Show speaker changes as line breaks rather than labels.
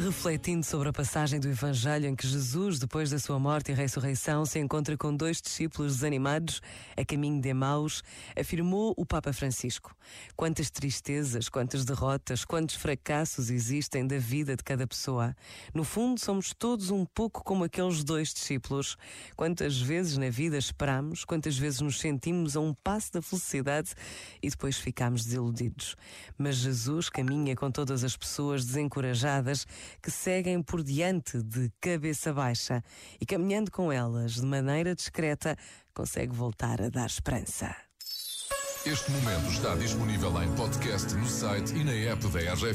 Refletindo sobre a passagem do Evangelho em que Jesus, depois da sua morte e ressurreição, se encontra com dois discípulos desanimados a caminho de Emaús, afirmou o Papa Francisco: Quantas tristezas, quantas derrotas, quantos fracassos existem da vida de cada pessoa. No fundo, somos todos um pouco como aqueles dois discípulos. Quantas vezes na vida esperamos, quantas vezes nos sentimos a um passo da felicidade e depois ficamos desiludidos. Mas Jesus caminha com todas as pessoas desencorajadas que seguem por diante de cabeça baixa e caminhando com elas de maneira discreta, consegue voltar a dar esperança.
Este momento está disponível em podcast no site e na app da RGF.